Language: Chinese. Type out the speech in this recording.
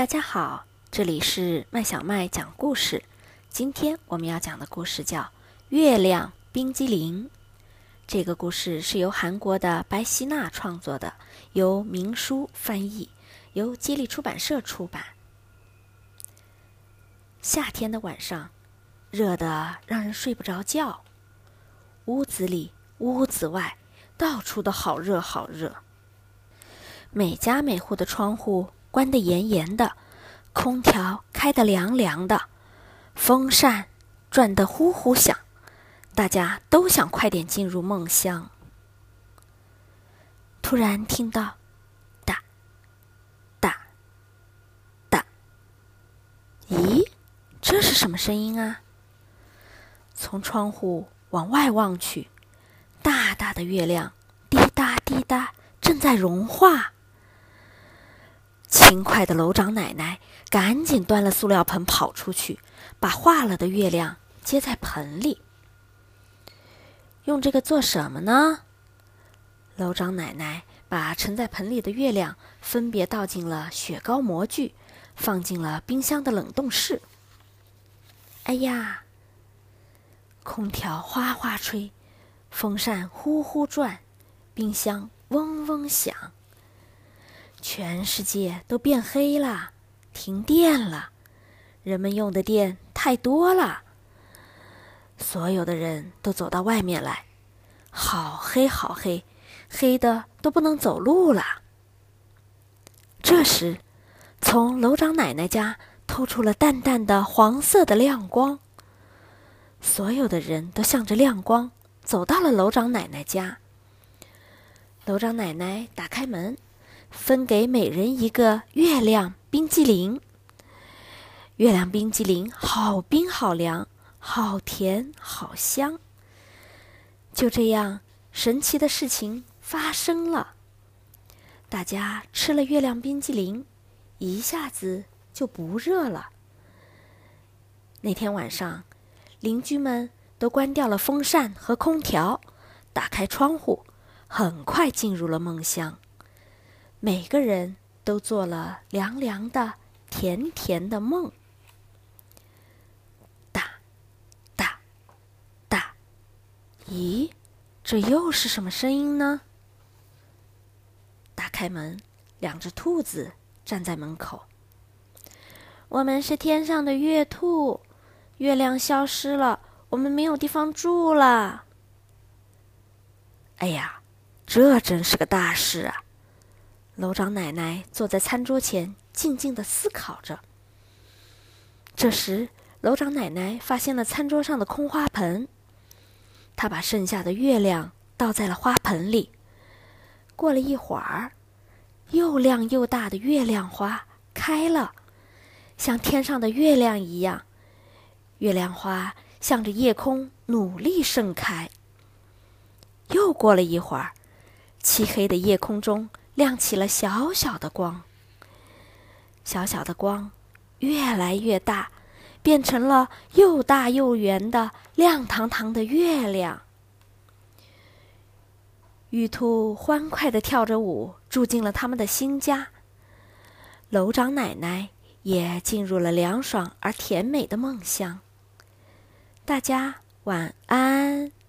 大家好，这里是麦小麦讲故事。今天我们要讲的故事叫《月亮冰激凌》。这个故事是由韩国的白希娜创作的，由明书翻译，由接力出版社出版。夏天的晚上，热得让人睡不着觉。屋子里、屋子外，到处都好热好热。每家每户的窗户关得严严的，空调开得凉凉的，风扇转得呼呼响，大家都想快点进入梦乡。突然听到“哒哒哒”，咦，这是什么声音啊？从窗户往外望去，大大的月亮滴答滴答正在融化。轻快的楼长奶奶赶紧端了塑料盆跑出去，把化了的月亮接在盆里。用这个做什么呢？楼长奶奶把盛在盆里的月亮分别倒进了雪糕模具，放进了冰箱的冷冻室。哎呀！空调哗哗吹，风扇呼呼转，冰箱嗡嗡响。全世界都变黑了，停电了，人们用的电太多了。所有的人都走到外面来，好黑好黑，黑的都不能走路了。这时，从楼长奶奶家透出了淡淡的黄色的亮光。所有的人都向着亮光走到了楼长奶奶家。楼长奶奶打开门。分给每人一个月亮冰激凌。月亮冰激凌好冰好凉，好甜好香。就这样，神奇的事情发生了。大家吃了月亮冰激凌，一下子就不热了。那天晚上，邻居们都关掉了风扇和空调，打开窗户，很快进入了梦乡。每个人都做了凉凉的、甜甜的梦。哒，哒，哒，咦，这又是什么声音呢？打开门，两只兔子站在门口。我们是天上的月兔，月亮消失了，我们没有地方住了。哎呀，这真是个大事啊！楼长奶奶坐在餐桌前，静静的思考着。这时，楼长奶奶发现了餐桌上的空花盆，她把剩下的月亮倒在了花盆里。过了一会儿，又亮又大的月亮花开了，像天上的月亮一样。月亮花向着夜空努力盛开。又过了一会儿，漆黑的夜空中。亮起了小小的光，小小的光越来越大，变成了又大又圆的亮堂堂的月亮。玉兔欢快的跳着舞，住进了他们的新家。楼长奶奶也进入了凉爽而甜美的梦乡。大家晚安。